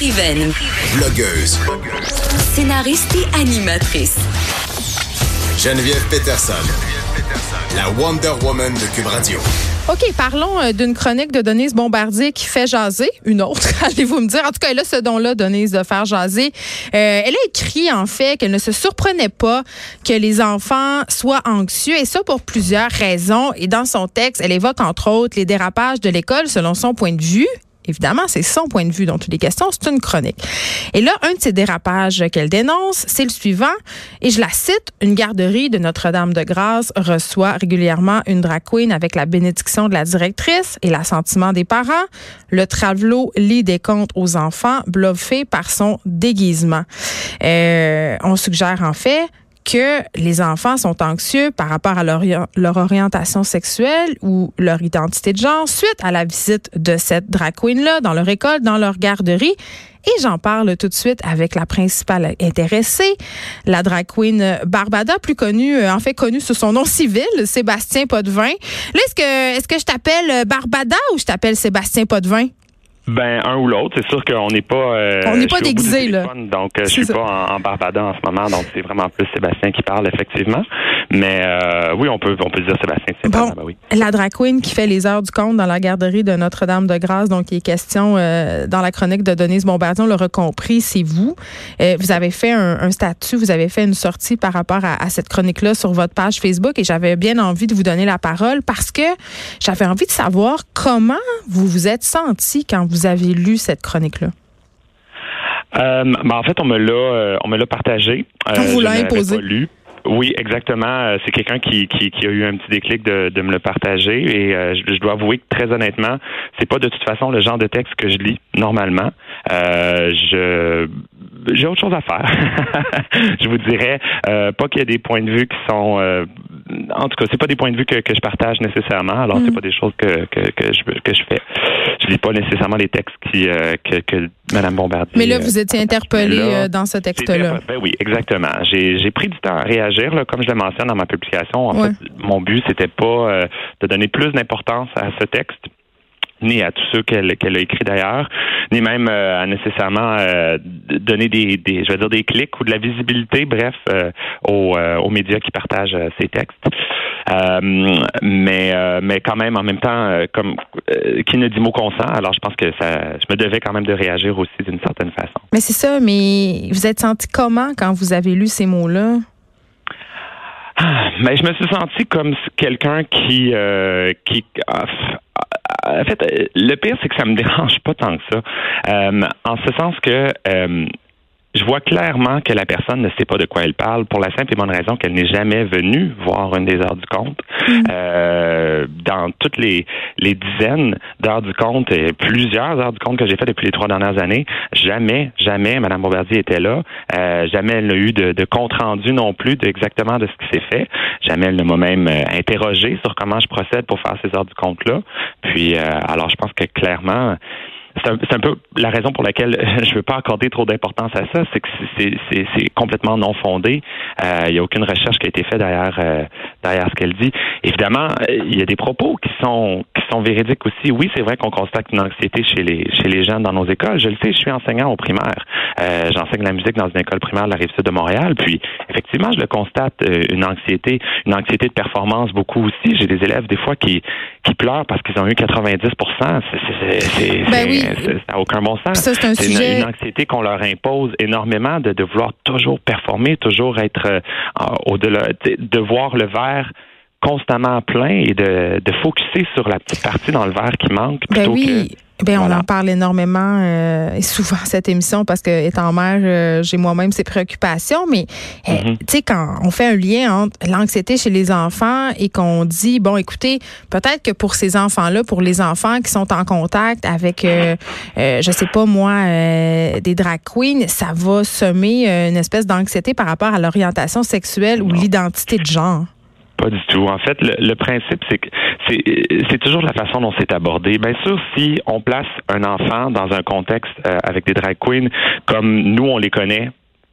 Écrivaine. Blogueuse. Scénariste et animatrice. Geneviève Peterson. La Wonder Woman de Cube Radio. OK, parlons euh, d'une chronique de Denise Bombardier qui fait jaser. Une autre, allez-vous me dire. En tout cas, elle a ce don-là, Denise, de faire jaser. Euh, elle a écrit, en fait, qu'elle ne se surprenait pas que les enfants soient anxieux, et ça pour plusieurs raisons. Et dans son texte, elle évoque, entre autres, les dérapages de l'école selon son point de vue Évidemment, c'est son point de vue dans toutes les questions. C'est une chronique. Et là, un de ces dérapages qu'elle dénonce, c'est le suivant. Et je la cite. Une garderie de Notre-Dame-de-Grâce reçoit régulièrement une drag queen avec la bénédiction de la directrice et l'assentiment des parents. Le travelot lit des contes aux enfants, bluffé par son déguisement. Euh, on suggère en fait que les enfants sont anxieux par rapport à leur, orientation sexuelle ou leur identité de genre suite à la visite de cette drag queen-là dans leur école, dans leur garderie. Et j'en parle tout de suite avec la principale intéressée, la drag queen Barbada, plus connue, euh, en fait connue sous son nom civil, Sébastien Potvin. Là, est-ce que, est-ce que je t'appelle Barbada ou je t'appelle Sébastien Potvin? Ben un ou l'autre, c'est sûr qu'on n'est pas. Euh, on n'est pas déguisé là. Donc euh, je suis pas en, en, Barbada en ce moment, donc c'est vraiment plus Sébastien qui parle effectivement. Mais euh, oui, on peut on peut dire Sébastien. Bon, oui. la drag queen qui fait les heures du compte dans la garderie de Notre-Dame-de-Grâce, donc il est question euh, dans la chronique de Denise Bombardier, on l'aura compris, c'est vous. Euh, vous avez fait un, un, statut, vous avez fait une sortie par rapport à, à cette chronique-là sur votre page Facebook et j'avais bien envie de vous donner la parole parce que j'avais envie de savoir comment vous vous êtes senti quand vous avez lu cette chronique-là? Euh, ben en fait, on me l'a, euh, on me l'a partagé. Euh, on vous l'a imposé. Lu. Oui, exactement. Euh, c'est quelqu'un qui, qui, qui, a eu un petit déclic de, de me le partager et euh, je, dois avouer que très honnêtement, c'est pas de toute façon le genre de texte que je lis normalement. Euh, je j'ai autre chose à faire. je vous dirais euh, pas qu'il y a des points de vue qui sont en tout cas, c'est pas des points de vue que, que je partage nécessairement. Alors, c'est mm. pas des choses que, que, que, je, que je fais. Je lis pas nécessairement les textes qui, euh, que, que Mme Bombardier. Mais là, vous étiez interpellé euh, dans ce texte-là. Ben oui, exactement. J'ai pris du temps à réagir. Là, comme je le mentionne dans ma publication, en fait, mon but, c'était pas euh, de donner plus d'importance à ce texte ni à tous ceux qu'elle a écrit d'ailleurs, ni même euh, à nécessairement euh, donner des, des, je veux dire des clics ou de la visibilité, bref, euh, aux, aux, médias qui partagent ces textes. mais mais quand même en même temps, comme qui ne dit mot consent, alors je pense que ça, je me devais quand même de réagir aussi d'une certaine façon. Mais c'est ça. Mais vous êtes senti comment quand vous avez lu ces mots-là? Ah, mais je me suis senti comme quelqu'un qui qui en fait, euh, le pire, c'est que ça me dérange pas tant que ça. Euh, en ce sens que euh, je vois clairement que la personne ne sait pas de quoi elle parle pour la simple et bonne raison qu'elle n'est jamais venue voir une des heures du compte. Mm. Euh, dans toutes les, les dizaines d'heures du compte et plusieurs heures du compte que j'ai fait depuis les trois dernières années, jamais, jamais Mme Bombardier était là. Euh, jamais elle n'a eu de, de, compte rendu non plus de exactement de ce qui s'est fait. Jamais elle ne m'a même euh, interrogé sur comment je procède pour faire ces heures du compte-là. Puis, euh, alors je pense que clairement, c'est un, peu la raison pour laquelle je ne veux pas accorder trop d'importance à ça, c'est que c'est complètement non fondé. Euh, il n'y a aucune recherche qui a été faite derrière euh, derrière ce qu'elle dit. Évidemment, il y a des propos qui sont qui sont véridiques aussi. Oui, c'est vrai qu'on constate une anxiété chez les chez les jeunes dans nos écoles. Je le sais, je suis enseignant au primaire. Euh, J'enseigne la musique dans une école primaire de la rive de Montréal. Puis effectivement, je le constate euh, une anxiété, une anxiété de performance beaucoup aussi. J'ai des élèves des fois qui qui pleurent parce qu'ils ont eu 90 C'est ben oui. Ça n'a aucun bon sens. C'est un sujet... une, anxiété qu'on leur impose énormément de, de vouloir toujours performer, toujours être euh, au-delà, de voir le verre constamment plein et de, de focuser sur la petite partie dans le verre qui manque ben plutôt oui. Ben, on en parle énormément euh, et souvent cette émission parce que étant mère, euh, j'ai moi-même ces préoccupations. Mais euh, mm-hmm. tu sais, quand on fait un lien entre l'anxiété chez les enfants et qu'on dit bon, écoutez, peut-être que pour ces enfants-là, pour les enfants qui sont en contact avec, je sais pas moi, des drag queens, ça va semer une espèce d'anxiété par rapport à l'orientation sexuelle ou l'identité de genre. Pas du tout. En fait, le, principe, c'est que c'est toujours la façon dont c'est abordé. Bien sûr, si on place un enfant dans un contexte euh, avec des drag queens comme nous, on les connaît,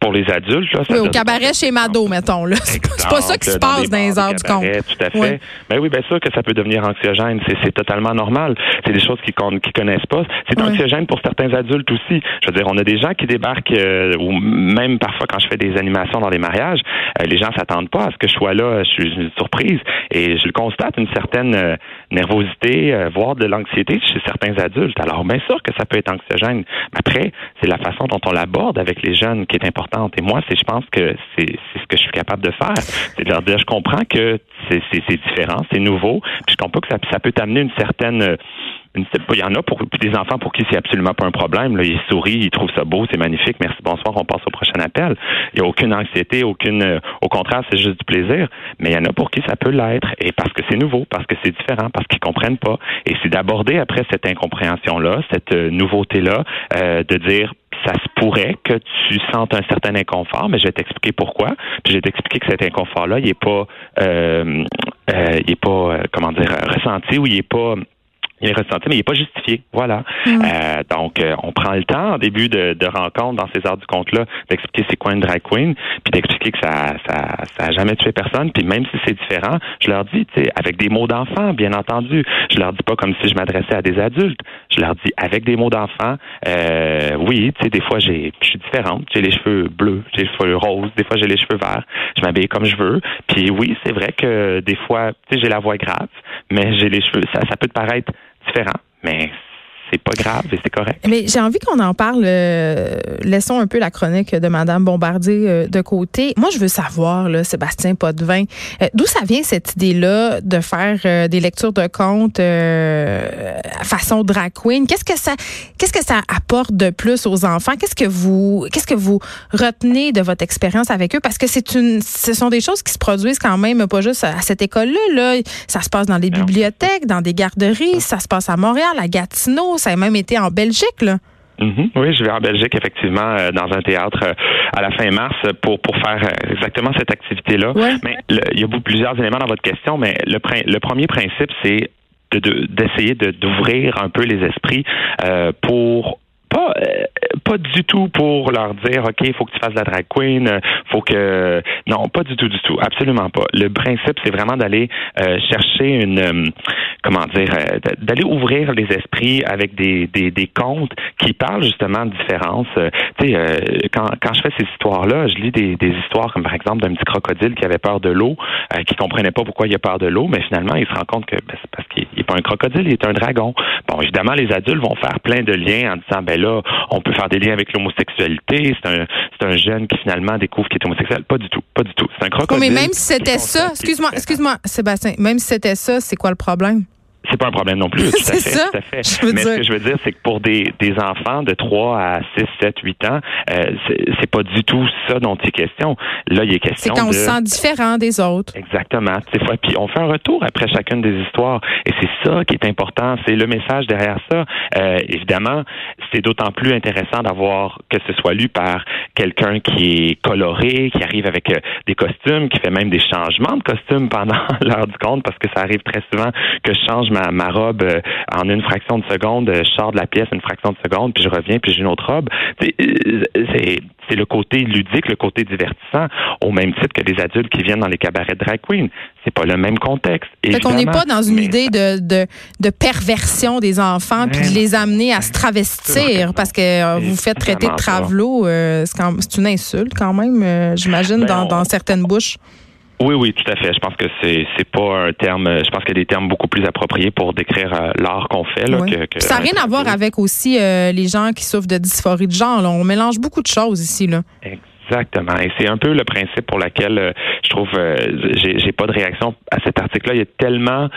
pour les adultes. Là, oui, au cabaret chez Mado, mettons. Là. C'est, pas, ça qui se passe dans, les heures du compte. Tout à fait. Mais ben oui, bien sûr que ça peut devenir anxiogène. C'est, totalement normal. C'est des choses qu'ils ne connaissent pas. C'est anxiogène pour certains adultes aussi. Je veux dire, on a des gens qui débarquent, euh, ou même parfois quand je fais des animations dans les mariages, euh, les gens s'attendent pas à ce que je sois là. Je suis une surprise. Et je le constate, une certaine euh, nervosité, voire de l'anxiété chez certains adultes. Alors, bien sûr que ça peut être anxiogène. Après, c'est la façon dont on l'aborde avec les jeunes qui est importante et moi, c'est, je pense que c'est, ce que je suis capable de faire. C'est de leur dire, je comprends que c'est, différent, c'est nouveau, puis je comprends que ça, ça peut t'amener une certaine il y en a pour des enfants pour qui c'est absolument pas un problème. Là, ils sourient, ils trouvent ça beau, c'est magnifique. Merci, bonsoir, on passe au prochain appel. Il n'y a aucune anxiété, aucune. Au contraire, c'est juste du plaisir. Mais il y en a pour qui ça peut l'être, et parce que c'est nouveau, parce que c'est différent, parce qu'ils comprennent pas. Et c'est d'aborder après cette incompréhension-là, cette euh, nouveauté-là, euh, de dire ça se pourrait que tu sentes un certain inconfort, mais je vais t'expliquer pourquoi. Puis je vais t'expliquer que cet inconfort-là, il n'est pas, euh, euh, il est pas, euh, comment dire, ressenti ou il est pas il est ressenti, mais il n'est pas justifié. Voilà. Mm. Euh, donc, euh, on prend le temps en début de, de rencontre dans ces heures du compte-là d'expliquer c'est quoi une drag queen, puis d'expliquer que ça, ça, ça a jamais tué personne. Puis même si c'est différent, je leur dis, tu sais, avec des mots d'enfant, bien entendu. Je leur dis pas comme si je m'adressais à des adultes. Je leur dis avec des mots d'enfant. Euh, oui, tu sais, des fois j'ai, je suis différente. J'ai les cheveux bleus, j'ai les cheveux roses. Des fois j'ai les cheveux verts. Je m'habille comme je veux. Puis oui, c'est vrai que des fois, tu sais, j'ai la voix grave, mais j'ai les cheveux. Ça, ça peut te paraître différent, mais c'est pas grave et c'est correct. Mais j'ai envie qu'on en parle. Euh, laissons un peu la chronique de Madame Bombardier euh, de côté. Moi, je veux savoir, là, Sébastien Potvin, euh, d'où ça vient cette idée-là de faire des lectures de contes façon drag queen? Qu'est-ce que ça, qu'est-ce que ça apporte de plus aux enfants? Qu'est-ce que vous, qu'est-ce que vous retenez de votre expérience avec eux? Parce que c'est une, ce sont des choses qui se produisent quand même pas juste à cette école-là. Là, ça se passe dans des bibliothèques, dans des garderies, ça se passe à Montréal, à Gatineau ça même été en Belgique, là. Mm-hmm. Oui, je vais en Belgique effectivement euh, dans un théâtre euh, à la fin mars pour pour faire euh, exactement cette activité-là. Mais il y a plusieurs éléments dans votre question, mais le, le premier principe c'est d'essayer de, d'ouvrir un peu les esprits pour pas euh, pas du tout pour leur dire ok faut que tu fasses la drag queen euh, faut que non pas du tout du tout absolument pas. Le principe c'est vraiment d'aller euh, chercher une comment dire d'aller ouvrir les esprits avec des, des, des contes qui parlent justement de différence tu sais quand, quand je fais ces histoires là je lis des, des histoires comme par exemple d'un petit crocodile qui avait peur de l'eau qui comprenait pas pourquoi il a peur de l'eau mais finalement il se rend compte que ben, c'est parce qu'il est pas un crocodile il est un dragon. Bon évidemment les adultes vont faire plein de liens en disant ben là, on peut faire des liens avec l'homosexualité. C'est un, c'est un jeune qui finalement découvre qu'il est homosexuel. Pas du tout, pas du tout. C'est un crocodile. mais même si c'était ça, excuse-moi, excuse-moi, Sébastien, même si c'était ça, c'est quoi le problème? C'est pas un problème non plus. Tout à fait. Ça, tout à fait. Mais ce que je veux dire, c'est que pour des, des enfants de 3 à 6, 7, 8 ans, euh, c'est pas du tout ça dont il est question. Là, il est question. C'est quand on se sent différent des autres. Exactement. Fois, puis on fait un retour après chacune des histoires. Et c'est ça qui est important. C'est le message derrière ça. Euh, évidemment, c'est d'autant plus intéressant d'avoir que ce soit lu par quelqu'un qui est coloré, qui arrive avec euh, des costumes, qui fait même des changements de costumes pendant l'heure du compte, parce que ça arrive très souvent que je change ma, robe euh, en une fraction de seconde, je sors de la pièce une fraction de seconde, puis je reviens, puis j'ai une autre robe. C'est c'est le côté ludique, le côté divertissant, au même titre que les adultes qui viennent dans les cabarets de drag queen. C'est pas le même contexte. Fait qu'on n'est pas dans une idée de, de, de, perversion des enfants puis de les amener à se travestir parce que euh, vous faites traiter de travelot. Euh, c'est une insulte quand même, euh, j'imagine, ben, dans, dans certaines bouches. Oui, oui, tout à fait. Je pense que c'est c'est pas un terme. Je pense qu'il y a des termes beaucoup plus appropriés pour décrire euh, l'art qu'on fait. Là, que, ça n'a rien à voir avec aussi euh, les gens qui souffrent de dysphorie de genre. On mélange beaucoup de choses ici. Là. Exactement. Et c'est un peu le principe pour lequel euh, je trouve j'ai pas de réaction à cet article-là. Il y a tellement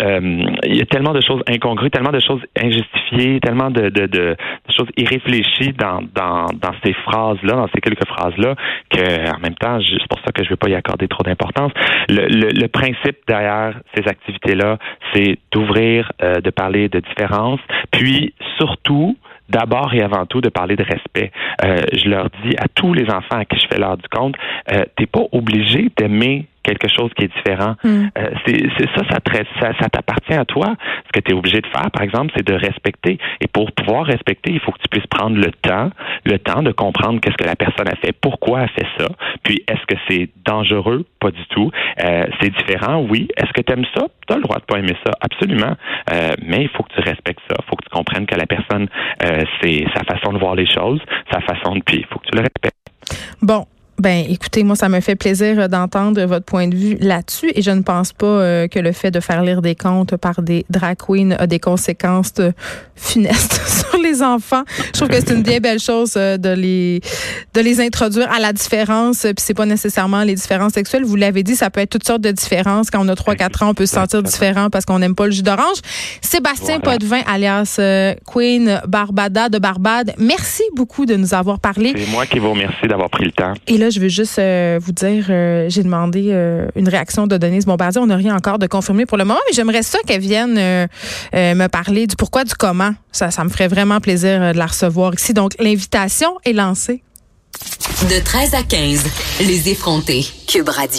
euh, il y a tellement de choses incongrues, tellement de choses injustifiées, tellement de, de, de, choses irréfléchies dans, dans, dans ces phrases-là, dans ces quelques phrases-là, que en même temps, c'est pour ça que je ne vais pas y accorder trop d'importance. Le, le, principe derrière ces activités-là, c'est d'ouvrir, euh, de parler de différence, puis surtout d'abord et avant tout de parler de respect. Euh, je leur dis à tous les enfants à qui je fais l'heure du compte, euh, t'es pas obligé d'aimer quelque chose qui est différent. Hmm. Euh, c'est ça, ça, ça, ça t'appartient à toi. Ce que tu es obligé de faire, par exemple, c'est de respecter. Et pour pouvoir respecter, il faut que tu puisses prendre le temps, le temps de comprendre qu'est-ce que la personne a fait, pourquoi elle fait ça. Puis, est-ce que c'est dangereux? Pas du tout. Euh, c'est différent, oui. Est-ce que tu aimes ça? Tu as le droit de pas aimer ça, absolument. Euh, mais il faut que tu respectes ça. Il faut que tu comprennes que la personne, euh, c'est sa façon de voir les choses, sa façon de... Puis, il faut que tu le respectes. Bon, ben, écoutez, moi, ça me fait plaisir euh, d'entendre votre point de vue là-dessus et je ne pense pas euh, que le fait de faire lire des contes par des drag queens a des conséquences euh, funestes sur les enfants. Je trouve que c'est une bien belle chose de les de les introduire à la différence. Puis c'est pas nécessairement les différences sexuelles. Vous l'avez dit, ça peut être toutes sortes de différences. Quand on a 3-4 ans, on peut se sentir différent parce qu'on n'aime pas le jus d'orange. Sébastien Voilà. Potvin, alias Queen Barbada de Barbade, merci beaucoup de nous avoir parlé. C'est moi qui vous remercie d'avoir pris le temps. Et là, je veux juste euh, vous dire, euh, j'ai demandé euh, une réaction de Denise Bombardier. On n'a rien encore de confirmé pour le moment, mais j'aimerais ça qu'elle vienne me parler du pourquoi, du comment. Ça, ça me ferait vraiment plaisir de la recevoir ici. Donc, l'invitation est lancée. De 13 à 15, les effrontés. Cube Radio.